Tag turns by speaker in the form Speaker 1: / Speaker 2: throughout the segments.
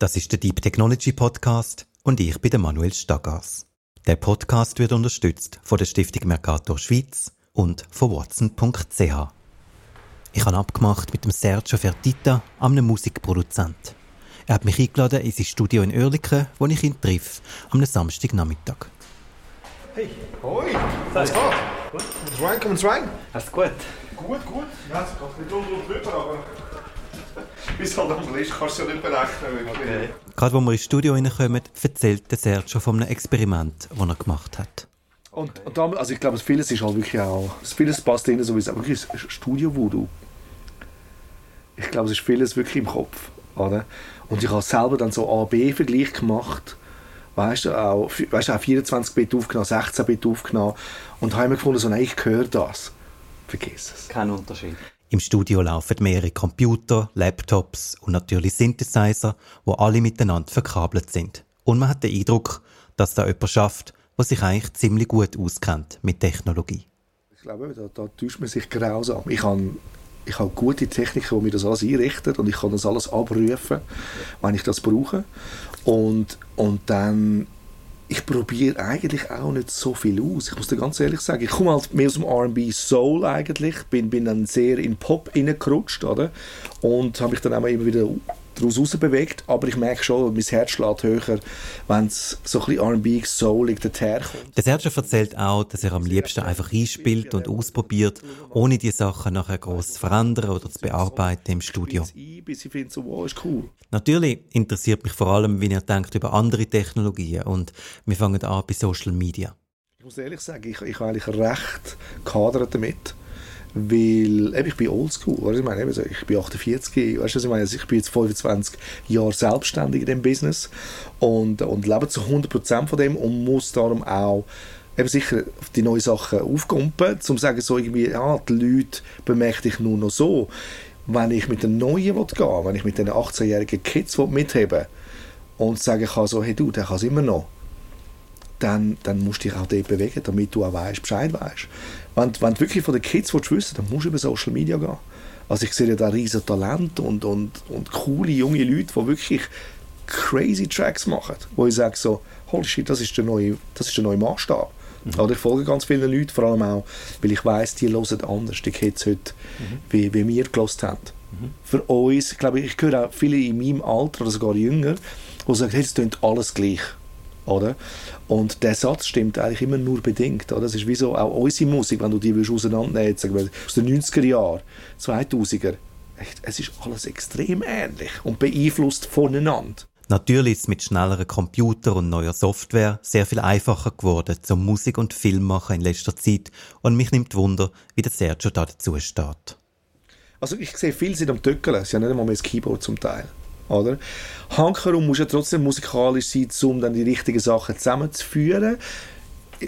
Speaker 1: Das ist der Deep Technology Podcast und ich bin der Manuel Stagas. Der Podcast wird unterstützt von der Stiftung Mercator Schweiz und von Watson.ch. Ich habe abgemacht mit dem Sergio Fertita, einem Musikproduzent. Er hat mich eingeladen in sein Studio in Oerlikon, wo ich ihn triff, am Samstagnachmittag.
Speaker 2: Hey, hoi, was geht? Gut. Kommst rein, kommst rein?
Speaker 1: Alles gut?
Speaker 2: Gut, gut. Ja, es geht nicht drunter und drüber, aber... Wie es halt am ist, kannst du ja nicht berechnen. Okay.
Speaker 1: Gerade als wir ins Studio reinkommen, erzählt der Sergio von einem Experiment, das er gemacht hat.
Speaker 2: Und, und damit, also ich glaube, vieles ist halt wirklich auch... Vieles passt drin, so wie es wirklich Studio Voodoo. Ich glaube, es ist vieles wirklich im Kopf. Oder? Und ich habe selber dann so A-B-Vergleich gemacht weißt du, auch, weißt du, auch 24-Bit aufgenommen, 16-Bit aufgenommen und habe mir gefunden, so, nein, ich höre das. Vergiss es.
Speaker 1: Kein Unterschied. Im Studio laufen mehrere Computer, Laptops und natürlich Synthesizer, wo alle miteinander verkabelt sind. Und man hat den Eindruck, dass da jemand schafft, der sich eigentlich ziemlich gut auskennt mit Technologie.
Speaker 2: Ich glaube, da, da täuscht man sich grausam. Ich habe ich habe gute Techniken, die mir das alles einrichten und ich kann das alles abrufen, wenn ich das brauche. Und, und dann, ich probiere eigentlich auch nicht so viel aus. Ich muss dir ganz ehrlich sagen, ich komme halt mehr aus dem R&B Soul eigentlich, bin, bin dann sehr in Pop reingerutscht, oder? Und habe mich dann auch immer wieder daraus bewegt, aber ich merke schon, mein Herz schlägt höher, wenn es so ein bisschen R&B, soulig daherkommt.
Speaker 1: Der Sergio erzählt auch, dass er am liebsten einfach einspielt und ausprobiert, ohne die Sachen nachher groß zu verändern oder zu bearbeiten im Studio. Natürlich interessiert mich vor allem, wie er denkt über andere Technologien und wir fangen an bei Social Media.
Speaker 2: Ich muss ehrlich sagen, ich, ich habe eigentlich recht gehadert damit weil eben, ich bin oldschool. Weißt, ich, meine, eben, ich bin 48, weißt du, ich, meine, also ich bin jetzt 25 Jahre selbstständig in dem Business und, und lebe zu 100% von dem und muss darum auch eben sicher die neuen Sachen aufkumpen, um zu sagen, so irgendwie, ja, die Leute bemerke ich nur noch so. Wenn ich mit den Neuen gehen will, wenn ich mit den 18-jährigen Kids mitheben und sagen kann, so, hey du, der kann es immer noch, dann, dann musst du dich auch dort bewegen, damit du auch weißt, Bescheid weißt. Wenn, wenn du wirklich von den Kids willst wissen dann musst du über Social Media gehen. Also ich sehe ja da riesen Talent und, und, und coole junge Leute, die wirklich crazy Tracks machen, wo ich sage so, holy shit, das ist der neue, das ist der neue Maßstab. Mhm. Oder ich folge ganz vielen Leuten, vor allem auch, weil ich weiß, die hören anders, die Kids heute, mhm. wie, wie wir gelost haben. Mhm. Für uns, ich glaube, ich höre auch viele in meinem Alter oder sogar jünger, die sagen, hey, es klingt alles gleich. Oder? Und der Satz stimmt eigentlich immer nur bedingt. Oder? Das ist wie so auch unsere Musik, wenn du die auseinandernehmen sagen wir, aus den 90er Jahren, 2000er, es ist alles extrem ähnlich und beeinflusst voneinander.
Speaker 1: Natürlich ist es mit schnelleren Computern und neuer Software sehr viel einfacher geworden zum Musik- und Filmmachen in letzter Zeit und mich nimmt Wunder, wie der Sergio da dazu steht.
Speaker 2: Also ich sehe viel sind am Töckeln, sie haben nicht einmal mehr das Keyboard zum Teil. Oder? Hankerum muss ja trotzdem musikalisch sein, um dann die richtigen Sachen zusammenzuführen.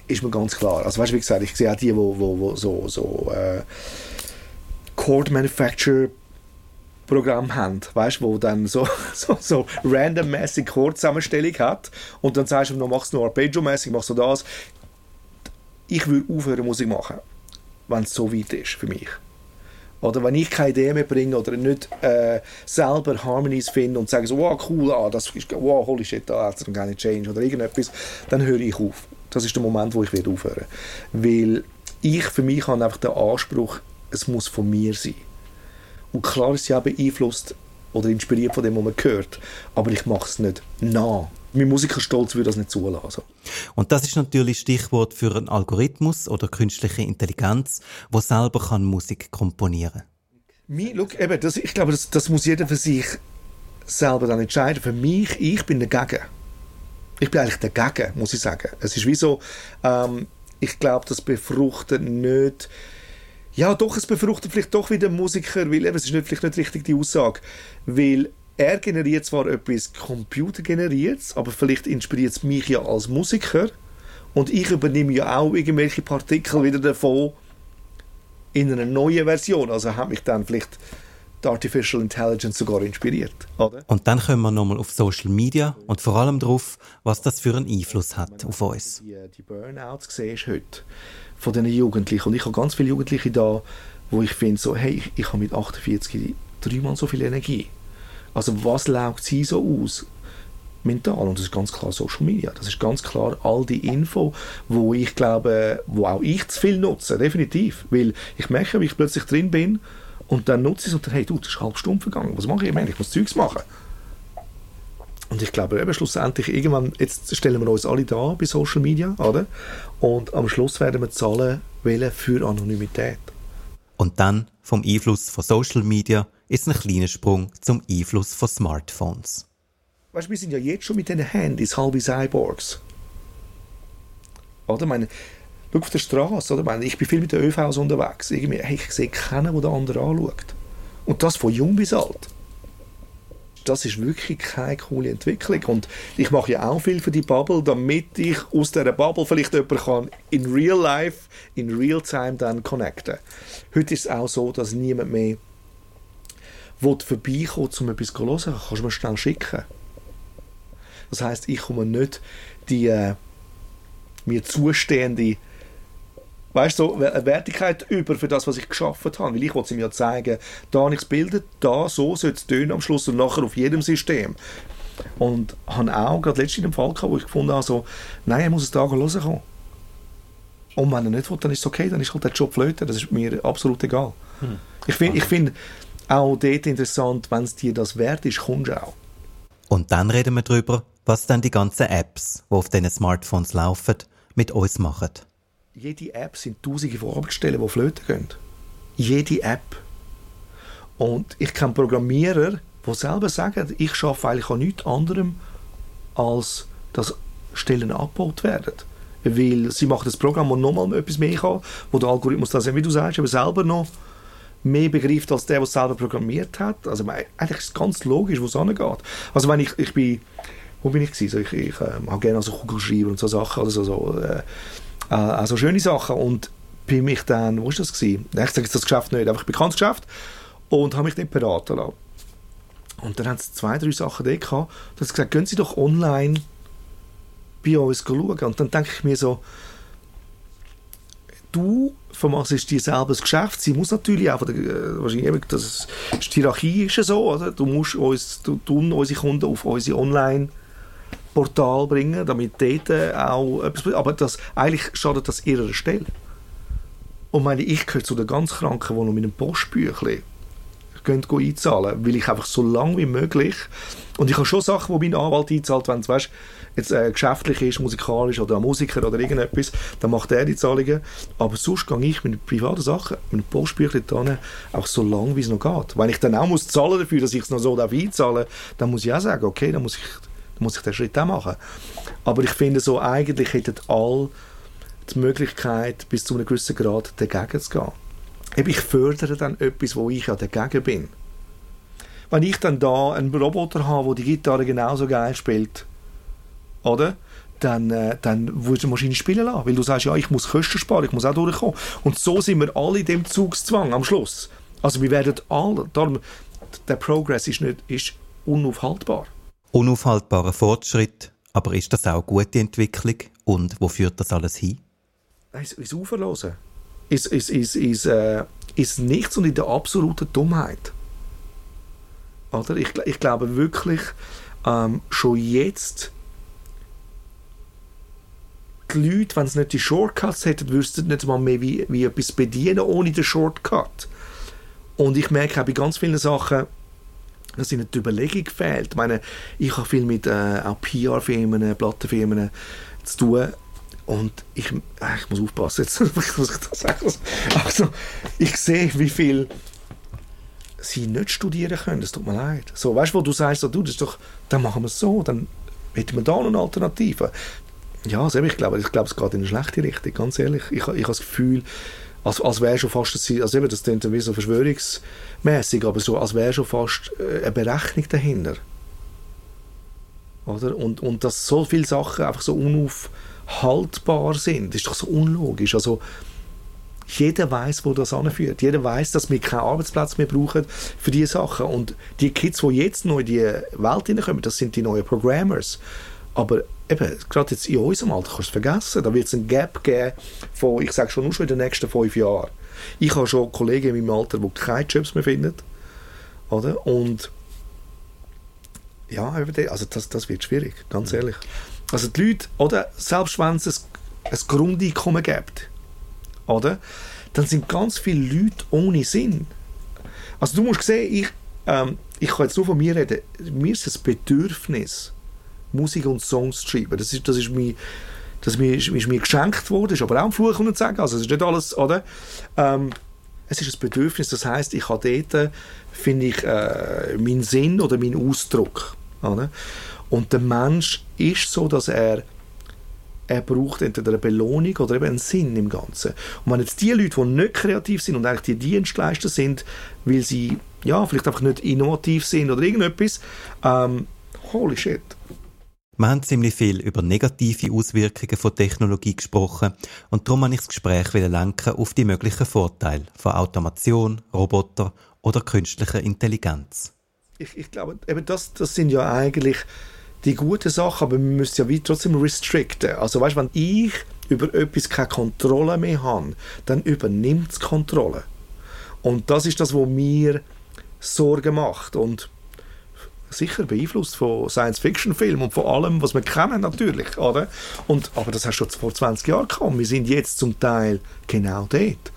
Speaker 2: Ist mir ganz klar. Also weißt du, wie gesagt, ich sehe auch die, wo, wo, wo so, so äh, Chord Manufacturer Programm haben, weißt, wo dann so, so, so randommäßig Chordzusammenstellung hat und dann sagst du, du machst nur Arpeggio-mäßig, machst du das. Ich würde aufhören Musik machen, wenn es so weit ist für mich. Oder wenn ich keine Idee mehr bringe oder nicht äh, selber Harmonies finde und sage so, wow, cool, ah, das ist, wow, holy shit, da hat es keine Change oder irgendetwas, dann höre ich auf. Das ist der Moment, wo ich wieder aufhören Weil ich für mich habe einfach den Anspruch, es muss von mir sein. Und klar ist ja beeinflusst oder inspiriert von dem, was man hört, aber ich mache es nicht nach mein Musikerstolz würde das nicht zulassen.
Speaker 1: Und das ist natürlich Stichwort für einen Algorithmus oder künstliche Intelligenz, wo selber kann Musik komponieren.
Speaker 2: kann. look, eben, das, ich glaube, das, das muss jeder für sich selber dann entscheiden. Für mich, ich bin dagegen. Ich bin eigentlich dagegen, muss ich sagen. Es ist wie so, ähm, ich glaube, das befruchtet nicht ja, doch, es befruchtet vielleicht doch wieder Musiker, weil eben, es ist nicht, vielleicht nicht richtig die Aussage, weil er generiert zwar etwas computergeneriertes, aber vielleicht inspiriert es mich ja als Musiker und ich übernehme ja auch irgendwelche Partikel wieder davon in einer neuen Version. Also hat mich dann vielleicht die Artificial Intelligence sogar inspiriert. Oder?
Speaker 1: Und dann kommen wir nochmal auf Social Media und vor allem darauf, was das für einen Einfluss hat auf uns.
Speaker 2: Die, die Burnouts siehst heute von diesen Jugendlichen und ich habe ganz viele Jugendliche da, wo ich finde so, hey, ich, ich habe mit 48 dreimal so viel Energie also was laugt sie so aus? mental. Und das ist ganz klar Social Media. Das ist ganz klar all die Info, wo ich glaube, wo auch ich zu viel nutze, definitiv. Weil ich merke, wie ich plötzlich drin bin und dann nutze ich es und dann, hey du, das ist eine halbe Stunde vergangen. Was mache ich? Ich meine, ich muss Zeugs machen. Und ich glaube eben schlussendlich, irgendwann, jetzt stellen wir uns alle da bei Social Media, oder? Und am Schluss werden wir zahlen wählen für Anonymität.
Speaker 1: Und dann vom Einfluss von Social Media ist ein kleiner Sprung zum Einfluss von Smartphones.
Speaker 2: Weißt wir sind ja jetzt schon mit den Handys halbe Cyborgs. Oder? Ich meine, schau auf der Straße? Ich, ich bin viel mit den ÖVs unterwegs. Irgendwie, hey, ich sehe keinen, der den anderen anschaut. Und das von jung bis alt. Das ist wirklich keine coole Entwicklung. Und ich mache ja auch viel für die Bubble, damit ich aus dieser Bubble vielleicht jemanden kann in real life, in real time dann connecten. Heute ist es auch so, dass niemand mehr will vorbeikommen, um etwas zu hören. Kannst du mir schnell schicken. Das heißt, ich komme nicht die äh, mir zustehende weißt so Wertigkeit über für das, was ich geschaffen habe. Weil ich wollte ihm ja zeigen, da habe ich es bildet, da, so soll es tönen am Schluss und nachher auf jedem System. Und habe auch gerade letztens einen Fall gehabt, wo ich gefunden habe, so, nein, er muss es da hören. Und wenn er nicht will, dann ist es okay, dann ist halt der Job flöten, das ist mir absolut egal. Hm. Ich finde ich find auch dort interessant, wenn es dir das wert ist, kommst du auch.
Speaker 1: Und dann reden wir darüber, was dann die ganzen Apps, die auf diesen Smartphones laufen, mit uns machen.
Speaker 2: Jede App sind tausende Vorabgestellte, die flöten gehen. Jede App. Und ich kenne Programmierer, die selber sagen, ich schaffe eigentlich an nichts anderem, als dass Stellen abgebaut werden. Weil sie machen das Programm, das nochmal etwas mehr kann, wo der Algorithmus das, wie du sagst, aber selber noch mehr begreift als der, der es selber programmiert hat. Also eigentlich ist es ganz logisch, wo es angeht. Also wenn ich, ich bin wo bin ich gewesen? ich, ich äh, habe gerne also Kugelschreiber und so Sachen, also so, äh, also schöne Sachen und bin mich dann, wo war das gewesen? Ich sage jetzt das Geschäft nicht, einfach bekanntes Geschäft und habe mich dann beraten lassen. Und dann haben sie zwei, drei Sachen da gehabt, da haben sie gesagt, gehen Sie doch online bei uns schauen. Und dann denke ich mir so, du vermachst dir selber das Geschäft. Sie muss natürlich auch, äh, wahrscheinlich, das ist, die Hierarchie ist so, oder? du musst uns, du, tun unsere Kunden auf unsere Online- Portal bringen, damit dort auch etwas Aber das, eigentlich schadet das ihrer Stelle. Und meine, ich gehöre zu den ganz Kranken, die noch mit einem Postbüchlein gehen, gehen einzahlen, weil ich einfach so lange wie möglich und ich habe schon Sachen, wo mein Anwalt einzahlt, wenn es weißt, jetzt äh, geschäftlich ist, musikalisch oder ein Musiker oder irgendetwas, dann macht er die Zahlungen. Aber sonst gehe ich mit privaten Sachen, mit einem Postbüchlein dran, auch so lange, wie es noch geht. Wenn ich dann auch muss zahlen dafür, dass ich es noch so einzahlen darf, dann muss ich auch sagen, okay, dann muss ich muss ich den Schritt auch machen. Aber ich finde so, eigentlich hätten alle die Möglichkeit, bis zu einem gewissen Grad dagegen zu gehen. Ich fördere dann etwas, wo ich ja dagegen bin. Wenn ich dann da einen Roboter habe, der die Gitarre genauso geil spielt, oder? Dann, äh, dann willst du die Maschine spielen lassen, weil du sagst, ja, ich muss Kosten sparen, ich muss auch durchkommen. Und so sind wir alle in dem Zugszwang am Schluss. Also wir werden alle, darum, der Progress ist, nicht, ist unaufhaltbar
Speaker 1: unaufhaltbarer Fortschritt, aber ist das auch eine gute Entwicklung und wo führt das alles hin?
Speaker 2: Ins, ins Uferlosen. Ist, ist, ist, ist, äh, ist nichts und in der absoluten Dummheit. Oder? Ich, ich glaube wirklich, ähm, schon jetzt die Leute, wenn sie nicht die Shortcuts hätten, wüssten nicht mal mehr, wie, wie etwas bedienen ohne den Shortcut. Und ich merke auch bei ganz vielen Sachen, dass ihnen die Überlegung fehlt. Ich meine, ich habe viel mit äh, PR-Firmen, Plattenfirmen zu tun und ich, äh, ich muss aufpassen, jetzt ich das. Also, ich sehe, wie viel sie nicht studieren können, es tut mir leid. So, weißt du, wo du sagst, so, du, das ist doch, dann machen wir es so, dann hätten wir da noch eine Alternative. Ja, also ich glaube, ich glaube, es geht in eine schlechte Richtung, ganz ehrlich. Ich, ich habe das Gefühl, als, als wäre schon fast, also eben, das klingt so verschwörungsmäßig, aber so, als wäre schon fast äh, eine Berechnung dahinter. Oder? Und, und dass so viele Sachen einfach so unaufhaltbar sind, ist doch so unlogisch. Also, jeder weiß, wo das anführt. Jeder weiß, dass wir keinen Arbeitsplatz mehr brauchen für diese Sachen. Und die Kids, die jetzt neu in die Welt hineinkommen, das sind die neuen Programmers. Aber eben, gerade jetzt in unserem Alter kannst du es vergessen. Da wird es ein Gap geben von, ich sage schon, nur schon in den nächsten fünf Jahren. Ich habe schon Kollegen in meinem Alter, die keine Jobs mehr finden. Oder? Und Ja, also das, das wird schwierig, ganz ehrlich. Also die Leute, oder, selbst wenn es ein, ein Grundeinkommen gibt, oder, dann sind ganz viele Leute ohne Sinn. Also du musst sehen, ich, ähm, ich kann jetzt nur von mir reden, mir ist das Bedürfnis, Musik und Songs zu schreiben. Das ist, das ist mir, das mir, ist mir geschenkt worden, ist aber auch ein Fluch, und sagen. Also es ist nicht alles, oder? Ähm, es ist ein Bedürfnis, das heißt, ich habe dort, finde ich, äh, meinen Sinn oder meinen Ausdruck. Oder? Und der Mensch ist so, dass er er braucht entweder eine Belohnung oder eben einen Sinn im Ganzen. Und wenn jetzt die Leute, die nicht kreativ sind und eigentlich die Dienstleister sind, weil sie ja, vielleicht einfach nicht innovativ sind oder irgendetwas, ähm, holy shit.
Speaker 1: Wir haben ziemlich viel über negative Auswirkungen von Technologie gesprochen und darum habe ich das Gespräch lenken auf die möglichen Vorteile von Automation, Roboter oder künstlicher Intelligenz.
Speaker 2: Ich, ich glaube, eben das, das sind ja eigentlich die guten Sachen, aber man müsste ja wie trotzdem restrikten. Also weißt, wenn ich über etwas keine Kontrolle mehr habe, dann übernimmt es Kontrolle. Und das ist das, was mir Sorgen macht und sicher beeinflusst von Science-Fiction-Filmen und von allem, was wir kennen natürlich, oder? Und, aber das hast du schon vor 20 Jahren gekommen. Wir sind jetzt zum Teil genau dort.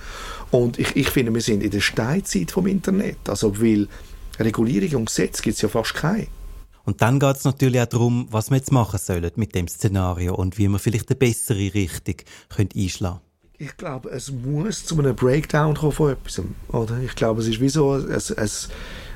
Speaker 2: Und ich, ich finde, wir sind in der Steinzeit vom Internet. Also, weil Regulierung und Gesetz gibt es ja fast keine.
Speaker 1: Und dann geht es natürlich auch darum, was wir jetzt machen sollen mit dem Szenario und wie wir vielleicht eine bessere Richtung können einschlagen
Speaker 2: Ich glaube, es muss zu einem Breakdown kommen von etwas. Oder? Ich glaube, es ist wie so, es, es,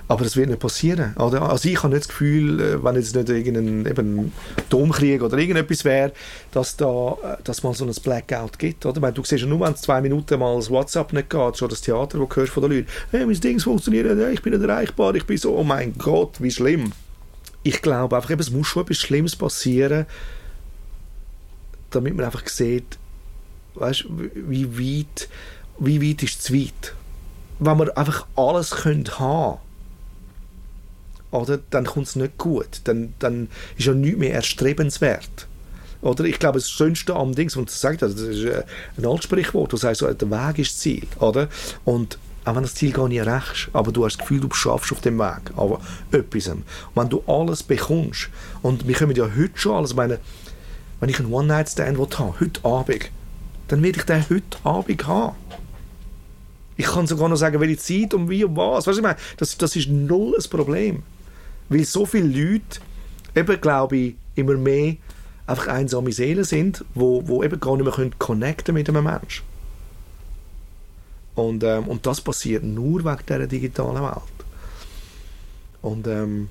Speaker 2: aber das wird nicht passieren. Oder? Also ich habe nicht das Gefühl, äh, wenn jetzt nicht irgendein eben Atomkrieg oder irgendetwas wäre, dass da äh, dass man so ein Blackout gibt. Oder? Meine, du siehst ja nur, wenn es zwei Minuten mal das WhatsApp nicht geht, schon das Theater, wo du hörst von den Leuten, hey, mein Ding funktioniert ich bin nicht erreichbar, ich bin so, oh mein Gott, wie schlimm ich glaube einfach, eben, es muss schon etwas Schlimmes passieren, damit man einfach sieht, weißt, wie weit, wie weit ist zu weit. Wenn wir einfach alles können haben oder, dann kommt es nicht gut. Dann, dann ist ja nichts mehr erstrebenswert. Oder ich glaube, das Schönste am Ding, was du sagst, das ist ein Altsprichwort, das heißt, der Weg ist das Ziel. Oder? Und auch wenn das Ziel gar nicht erreichst, aber du hast das Gefühl, du schaffst auf dem Weg, aber etwas. Und wenn du alles bekommst, und wir können ja heute schon alles, meine, wenn ich einen One-Night-Stand habe, heute Abend, dann werde ich den heute Abend haben. Ich kann sogar noch sagen, welche Zeit und wie und was. Weißt du, ich meine, das, das ist null ein Problem. Weil so viele Leute, eben glaube ich, immer mehr einfach einsame Seelen sind, wo, wo eben gar nicht mehr connecten mit einem Menschen. Und, ähm, und das passiert nur wegen dieser digitalen Welt. Und ähm,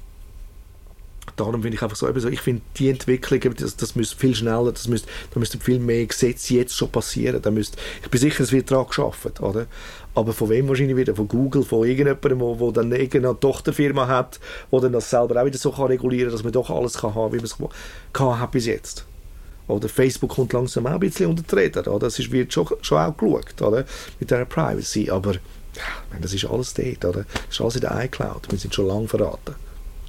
Speaker 2: darum finde ich einfach so, so ich finde die Entwicklung, das, das müsste viel schneller, das müsste, da müssten viel mehr Gesetze jetzt schon passieren. Da müsste, ich bin sicher, es wird daran geschafft, oder? Aber von wem wahrscheinlich wieder? Von Google, von irgendjemandem, wo, wo dann irgendeine Tochterfirma hat, wo dann das selber auch wieder so kann regulieren, dass man doch alles kann haben, wie man es kann hat bis jetzt. Oder Facebook kommt langsam auch ein bisschen unter die Räder. Oder? Das wird schon, schon auch geschaut oder? mit der Privacy. Aber ja, das ist alles dort. Oder? Das ist alles in der iCloud. Wir sind schon lange verraten.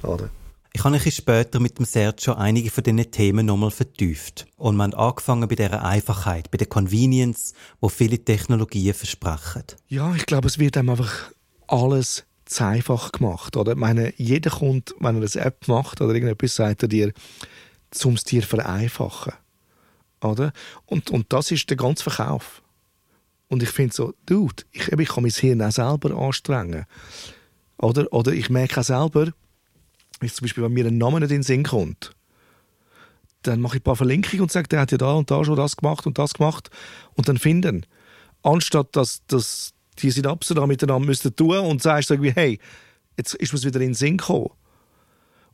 Speaker 2: Oder?
Speaker 1: Ich habe ein später mit dem Sergio einige von diesen Themen nochmal vertieft. Und wir haben angefangen bei dieser Einfachheit, bei der Convenience, wo viele Technologien versprechen.
Speaker 2: Ja, ich glaube, es wird einem einfach alles zu einfach gemacht. Oder? Ich meine, jeder kommt, wenn er eine App macht oder irgendetwas, sagt er dir, um es dir vereinfachen. Oder? Und, und das ist der ganze Verkauf. Und ich finde so, Dude, ich, ich kann mein Hirn auch selber anstrengen. Oder, oder ich merke auch selber, wenn zum Beispiel, wenn mir ein Name nicht in den Sinn kommt, dann mache ich ein paar Verlinkungen und sage, der hat ja da und da schon das gemacht und das gemacht und dann finden. Anstatt dass, dass die Synapsen da miteinander müssten tun und sagst irgendwie, hey, jetzt ist mir wieder in den Sinn gekommen.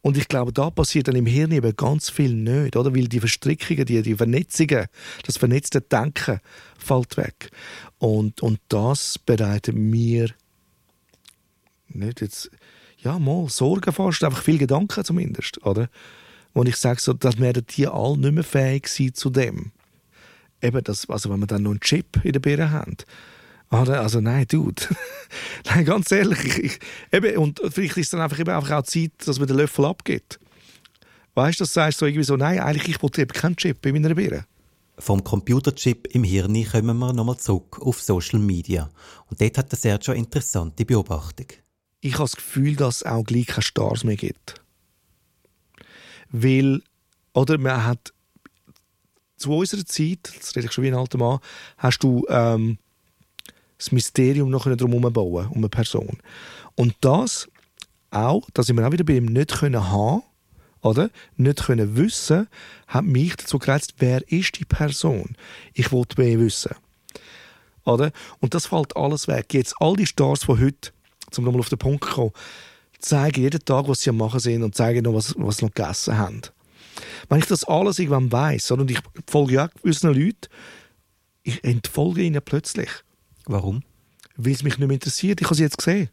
Speaker 2: Und ich glaube, da passiert dann im Hirn eben ganz viel nicht, oder? Weil die Verstrickungen, die, die Vernetzungen, das vernetzte Denken fällt weg. Und, und das bereitet mir nicht jetzt, ja, mal Sorgen fast, einfach viel Gedanken zumindest, oder? Und ich sage so, dass werden die alle nicht mehr fähig sein zu dem. Eben das, also wenn wir dann noch einen Chip in der Birne haben, also nein, Dude. nein, ganz ehrlich. Ich, ich, eben, und vielleicht ist es dann einfach, eben einfach auch Zeit, dass man den Löffel abgibt. Weißt du, das sagst du irgendwie so, nein, eigentlich ich wollte eben keinen Chip in meiner Birne.
Speaker 1: Vom Computerchip im Hirn kommen wir nochmal zurück auf Social Media. Und dort hat der Sergio eine interessante Beobachtung.
Speaker 2: Ich habe das Gefühl, dass es auch gleich keine Stars mehr gibt. Weil, oder man hat zu unserer Zeit, das rede ich schon wie ein alter Mann, hast du ähm, das Mysterium noch drumherum bauen um eine Person. Und das auch, dass ich mir auch wieder bei ihm nicht können haben oder nicht können wissen, hat mich dazu gereizt, wer ist die Person? Ich wollte mehr wissen. Oder? Und das fällt alles weg. Jetzt all die Stars von heute, um nochmal auf den Punkt zu kommen, zeigen jeden Tag, was sie am Machen sind und zeigen noch, was, was sie noch gegessen haben. Wenn ich das alles irgendwann weiss, und ich folge ja gewissen Leuten, ich entfolge ihnen plötzlich.
Speaker 1: Warum?
Speaker 2: Weil es mich nicht mehr interessiert. Ich habe sie jetzt gesehen.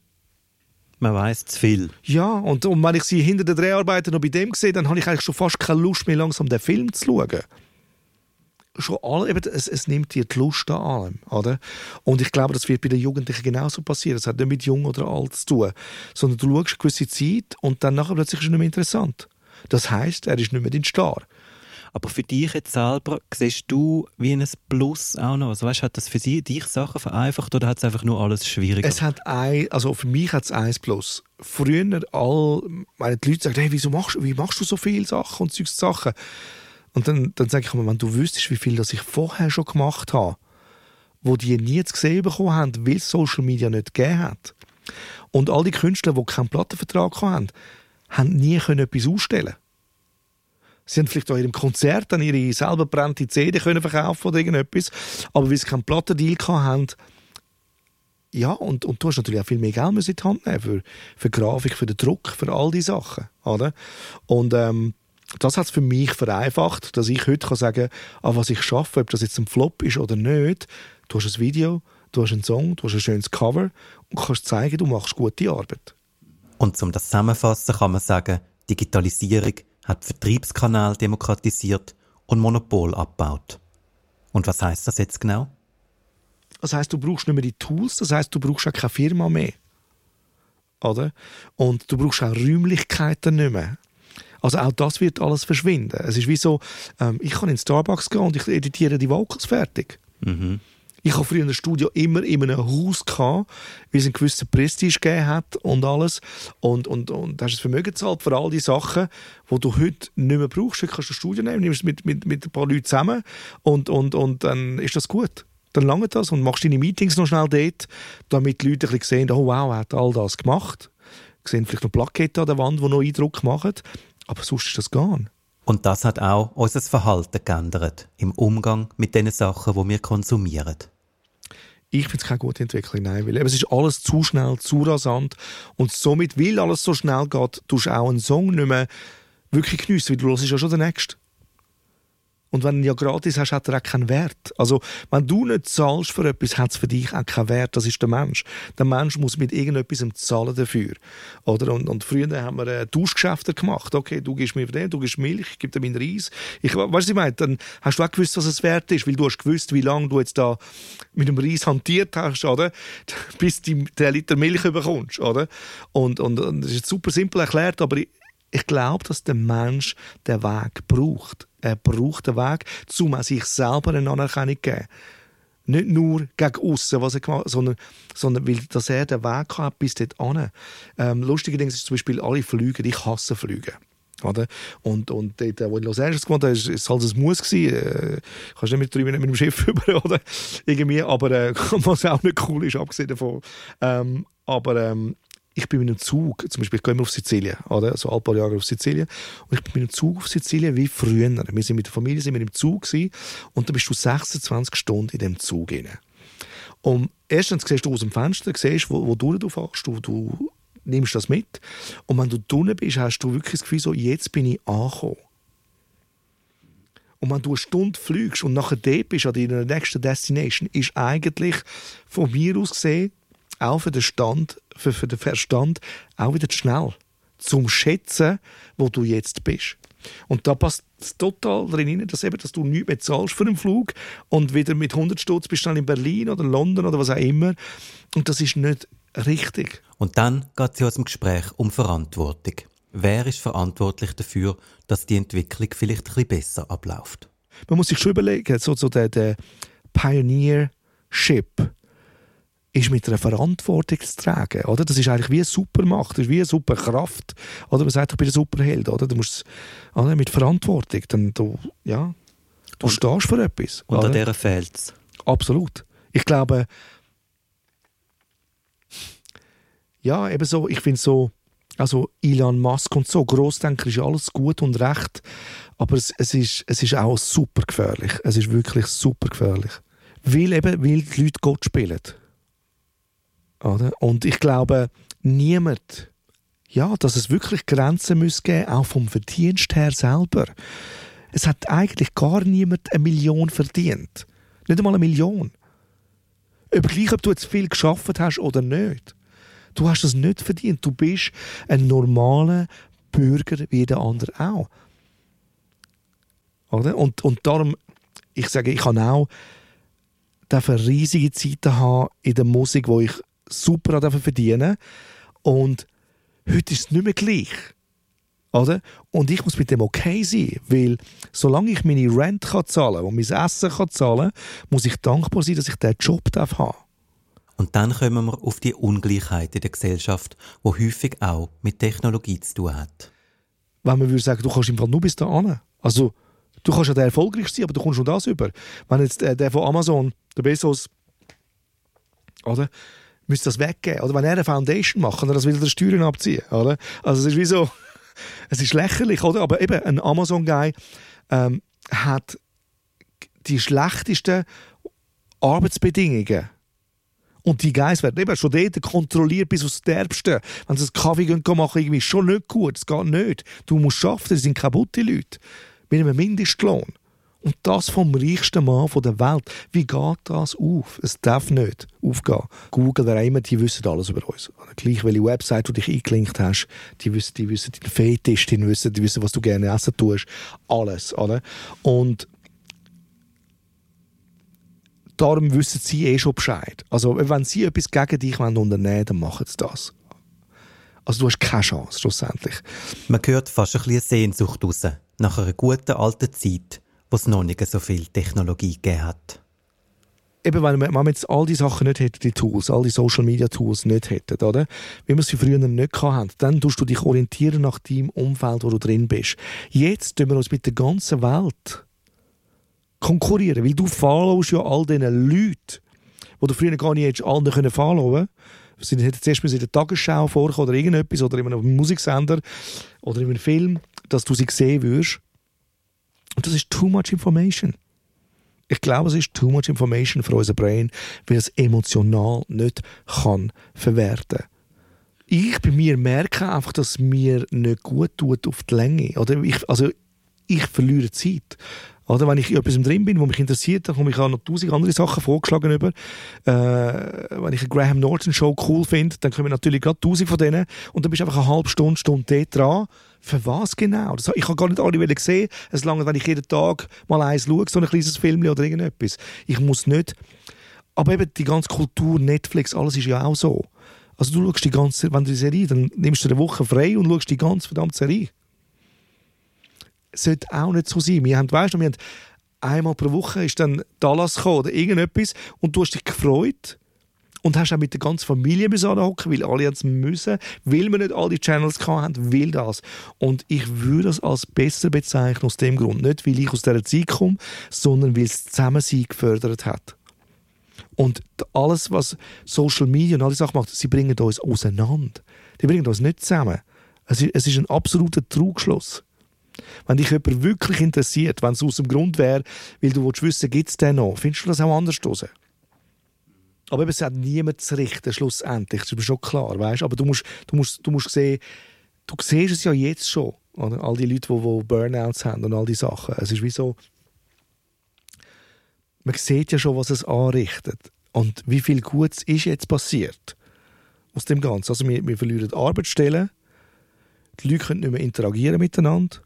Speaker 1: Man weiß zu viel.
Speaker 2: Ja, und, und wenn ich sie hinter den Dreharbeiten noch bei dem sehe, dann habe ich eigentlich schon fast keine Lust mehr, langsam den Film zu schauen. Schon all, eben, es, es nimmt dir die Lust an allem. Oder? Und ich glaube, das wird bei den Jugendlichen genauso passieren. Es hat nicht mit jung oder alt zu tun. Sondern du schaust eine gewisse Zeit und dann nachher plötzlich ist es nicht mehr interessant. Das heißt, er ist nicht mehr dein Star.
Speaker 1: Aber für dich jetzt selber, siehst du wie ein Plus auch noch? Also weißt, hat das für dich Sachen vereinfacht oder hat es einfach nur alles schwieriger?
Speaker 2: Es hat ein, also für mich hat es eins Plus. Früher all, meine die Leute sagen, hey, wieso machst, wie machst du so viele Sachen und solche Sachen? Und dann, dann sage ich mir, wenn du wüsstest, wie viel das ich vorher schon gemacht habe, wo die nie zu sehen bekommen haben, weil es Social Media nicht gegeben hat. Und all die Künstler, die keinen Plattenvertrag haben, haben nie können etwas ausstellen Sie haben vielleicht auch in ihrem Konzert dann ihre selber brennte CD können verkaufen oder irgendetwas, aber weil sie keinen Plattendeal hatten, ja, und, und du hast natürlich auch viel mehr Geld in die Hand nehmen für, für Grafik, für den Druck, für all diese Sachen. Oder? Und ähm, das hat es für mich vereinfacht, dass ich heute kann sagen kann, was ich schaffe, ob das jetzt ein Flop ist oder nicht. Du hast ein Video, du hast einen Song, du hast ein schönes Cover und kannst zeigen, du machst gute Arbeit.
Speaker 1: Und um das zusammenfassen kann man sagen, Digitalisierung hat Vertriebskanal demokratisiert und Monopol abbaut. Und was heißt das jetzt genau?
Speaker 2: Das heißt, du brauchst nicht mehr die Tools, das heißt, du brauchst auch keine Firma mehr. Oder? Und du brauchst auch Räumlichkeiten nicht mehr. Also auch das wird alles verschwinden. Es ist wie so, ähm, ich kann in Starbucks gehen und ich editiere die Vocals fertig. Mhm. Ich habe früher ein Studio immer in einem Haus gehabt, weil es einen gewissen Prestige gegeben hat und alles. Und, und, und hast das Vermögen gezahlt für all die Sachen, die du heute nicht mehr brauchst. Heute kannst du ein Studio nehmen, nimmst es mit, mit, mit ein paar Leuten zusammen und, und, und dann ist das gut. Dann lange das und machst deine Meetings noch schnell dort, damit die Leute ein bisschen sehen, oh wow, er hat all das gemacht. Sie sehen vielleicht noch Plakette an der Wand, die noch Eindruck machen. Aber sonst ist das gar nicht.
Speaker 1: Und das hat auch unser Verhalten geändert im Umgang mit den Sachen, die wir konsumieren.
Speaker 2: Ich finde es keine gute Entwicklung, nein, weil es ist alles zu schnell, zu rasant und somit, weil alles so schnell geht, tust du auch einen Song nicht mehr wirklich geniessen, weil du hörst ja schon den nächsten. Und wenn du ja gratis hast, hat er auch keinen Wert. Also, wenn du nicht zahlst für etwas, hat es für dich auch keinen Wert. Das ist der Mensch. Der Mensch muss mit irgendetwas zahlen dafür. Oder? Und, und früher haben wir äh, Tauschgeschäfte gemacht. Okay, du gibst mir den, du gibst Milch, ich gebe dir meinen Reis. Ich, weißt du, ich meine? Dann hast du auch gewusst, was es wert ist, weil du hast gewusst, wie lange du jetzt da mit dem Reis hantiert hast, oder? Bis du den Liter Milch bekommst, oder? Und, und, und das ist super simpel erklärt, aber ich, ich glaube, dass der Mensch den Weg braucht. Er braucht den Weg, um sich selber eine Anerkennung zu geben. Nicht nur gegen außen, was er gemacht sondern, sondern weil dass er den Weg hat bis dorthin. Ähm, lustigerweise ist zum Beispiel alle Flüge, ich hasse Flüge. Oder? Und, und dort, wo ich in Los Angeles gewohnt habe, war es halt ein Muss. Gewesen. Äh, kannst nicht mit drei Minuten mit dem Schiff über, oder? Irgendwie, aber äh, was auch nicht cool ist, abgesehen davon. Ähm, aber ähm, ich bin mit einem Zug, zum Beispiel, ich gehe immer auf Sizilien, oder? So ein paar Jahre auf Sizilien. Und ich bin mit einem Zug auf Sizilien wie früher. Wir sind mit der Familie sind mit dem Zug gewesen, und dann bist du 26 Stunden in dem Zug rein. Und erstens siehst du aus dem Fenster, siehst, wo, wo du fährst, du, du nimmst das mit. Und wenn du drinnen bist, hast du wirklich das Gefühl, so, jetzt bin ich angekommen. Und wenn du eine Stunde fliegst und nachher dort bist an deiner nächsten Destination, ist eigentlich von mir aus gesehen auch für den Stand, für, für den Verstand auch wieder zu schnell zum Schätzen, wo du jetzt bist. Und da passt total drin dass, eben, dass du nichts mehr zahlst für den Flug und wieder mit 100 Stutz bist du dann in Berlin oder London oder was auch immer. Und das ist nicht richtig.
Speaker 1: Und dann geht es in unserem Gespräch um Verantwortung. Wer ist verantwortlich dafür, dass die Entwicklung vielleicht ein bisschen besser abläuft?
Speaker 2: Man muss sich schon überlegen, so, so der, der Pioneership, ist mit einer Verantwortung zu tragen. Oder? Das ist eigentlich wie eine Supermacht, das ist wie eine Superkraft. Oder man sagt, ich bin ein Superheld. Oder? Du musst oder? mit Verantwortung, dann du, ja, du und, stehst für etwas.
Speaker 1: Und oder? an der fehlt es.
Speaker 2: Absolut. Ich glaube, ja, eben so, ich finde so, also Elon Musk und so, Grossdenker ist alles gut und recht, aber es, es, ist, es ist auch super gefährlich. Es ist wirklich super gefährlich. Weil eben, weil die Leute Gott spielen. Oder? Und ich glaube, niemand, ja, dass es wirklich Grenzen muss geben, auch vom Verdienst her selber. Es hat eigentlich gar niemand eine Million verdient. Nicht einmal eine Million. Ob gleich, ob du jetzt viel geschafft hast oder nicht. Du hast das nicht verdient. Du bist ein normaler Bürger wie jeder andere auch. Oder? Und, und darum, ich sage, ich kann auch riesige Zeiten haben in der Musik, wo ich super verdienen Und heute ist es nicht mehr gleich. Oder? Und ich muss mit dem okay sein, weil solange ich meine Rent kann zahlen und mein Essen kann zahlen muss ich dankbar sein, dass ich diesen Job haben darf
Speaker 1: Und dann kommen wir auf die Ungleichheit in der Gesellschaft, die häufig auch mit Technologie zu tun hat.
Speaker 2: Wenn man würde sagen, du kannst im Fall nur bis dahin. Also, du kannst ja der erfolgreichste sein, aber du kommst schon das über. Wenn jetzt der, der von Amazon, der Bezos, oder? Müsste das weggeben. Oder wenn er eine Foundation macht, kann er das Steuern abziehen. Oder? Also es ist wie so, es ist lächerlich, oder? Aber eben, ein Amazon-Guy ähm, hat die schlechtesten Arbeitsbedingungen. Und die Guys werden eben schon dort kontrolliert bis aufs Derbste. Wenn sie einen Kaffee gehen machen, irgendwie schon nicht gut. Es geht nicht. Du musst arbeiten, das sind kaputte Leute. Mit einem Mindestlohn. Und das vom reichsten Mann der Welt. Wie geht das auf? Es darf nicht aufgehen. Google, wer immer, die wissen alles über uns. Gleich welche Website du dich eingelinkt hast, die wissen, die wissen deinen Fetisch, die wissen, die wissen, was du gerne essen tust. Alles, oder? Und darum wissen sie eh schon Bescheid. Also, wenn sie etwas gegen dich unternehmen wollen, dann machen sie das. Also du hast keine Chance, schlussendlich.
Speaker 1: Man hört fast ein bisschen Sehnsucht raus, nach einer guten alten Zeit, wo es noch nicht so viel Technologie gegeben hat.
Speaker 2: Eben, wenn man jetzt all die Sachen nicht hätte, die Tools, all die Social Media Tools nicht hätte, oder? Wie wir sie früher nicht hatten, dann tust du dich orientieren nach dem Umfeld, wo du drin bist. Jetzt tun wir uns mit der ganzen Welt konkurrieren, weil du followst ja all diesen Leuten, die du früher gar nicht hättest allen können followen Sie hätten zuerst in der Tagesschau vorkommen oder irgendetwas oder in einem Musiksender oder in einem Film, dass du sie sehen würdest. Und das ist too much information. Ich glaube, es ist too much information für unser Brain, weil es emotional nicht kann verwerten Ich bei mir merke einfach, dass es mir nicht gut tut auf die Länge. Oder ich, also ich verliere Zeit. Oder wenn ich in etwas drin bin, was mich interessiert, dann komme ich auch noch tausend andere Sachen vorgeschlagen über. Äh, wenn ich eine Graham Norton Show cool finde, dann kommen natürlich gerade tausend von denen und dann bist du einfach eine halbe Stunde, Stunde dort dran. Für was genau? Das, ich habe gar nicht alle sehen. Es lange, wenn ich jeden Tag mal eins schaue, so ein kleines Film oder irgendetwas. Ich muss nicht. Aber eben die ganze Kultur, Netflix, alles ist ja auch so. Also du schaust die ganze, wenn du die Serie, dann nimmst du eine Woche frei und schaust die ganze verdammte Serie sollte auch nicht so sein. Wir haben, weißt du, wir haben einmal pro Woche ist dann Dallas gekommen oder irgendetwas und du hast dich gefreut und hast auch mit der ganzen Familie hocken, weil alle jetzt müssen, weil wir nicht alle die Channels haben, will das. Und ich würde das als besser bezeichnen aus dem Grund. Nicht, weil ich aus dieser Zeit komme, sondern weil es Zusammensein gefördert hat. Und alles, was Social Media und alle Sachen macht, sie bringen uns auseinander. Die bringen uns nicht zusammen. Es ist ein absoluter Trugschluss. Wenn dich jemand wirklich interessiert, wenn es aus dem Grund wäre, weil du willst wissen, gibt es den noch, findest du das auch anders raus? Aber es hat niemand zu richten, schlussendlich. Das ist mir schon klar, weißt? Aber du musst, du, musst, du musst sehen, du siehst es ja jetzt schon. Oder? All die Leute, die, die Burnouts haben und all die Sachen. Es ist wie so, man sieht ja schon, was es anrichtet. Und wie viel Gutes ist jetzt passiert aus dem Ganzen. Also wir, wir verlieren Arbeitsstellen, die Leute können nicht mehr interagieren miteinander.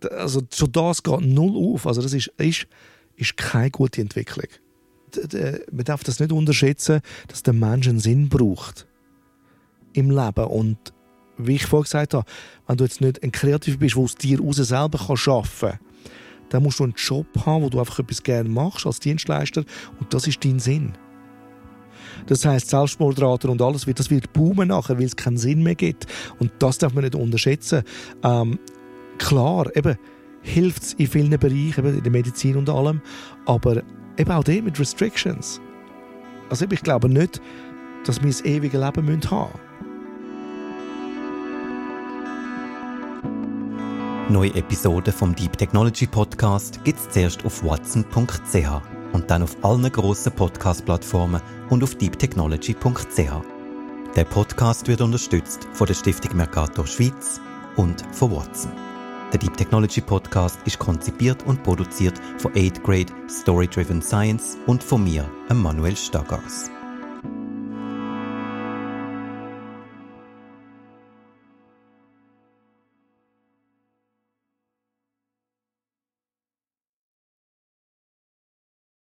Speaker 2: also schon das geht null auf. Also das ist, ist, ist keine gute Entwicklung. Man darf das nicht unterschätzen, dass der Mensch einen Sinn braucht im Leben. Und wie ich vorhin gesagt habe, wenn du jetzt nicht ein Kreativ bist, der aus dir raus selber arbeiten kann, dann musst du einen Job haben, wo du einfach etwas gerne machst als Dienstleister und das ist dein Sinn. Das heißt, Selbstmordrate und alles das wird boomen nachher, weil es keinen Sinn mehr gibt. Und das darf man nicht unterschätzen. Ähm, klar, eben, hilft es in vielen Bereichen, in der Medizin und allem, aber eben auch dem mit Restrictions. Also ich glaube nicht, dass wir das ewige Leben haben müssen.
Speaker 1: Neue Episoden vom Deep Technology Podcast gibt es zuerst auf watson.ch und dann auf allen grossen Podcast-Plattformen und auf deeptechnology.ch. Der Podcast wird unterstützt von der Stiftung Mercator Schweiz und von Watson. Der Deep Technology Podcast ist konzipiert und produziert von 8th Grade Story Driven Science und von mir, Manuel Stagas.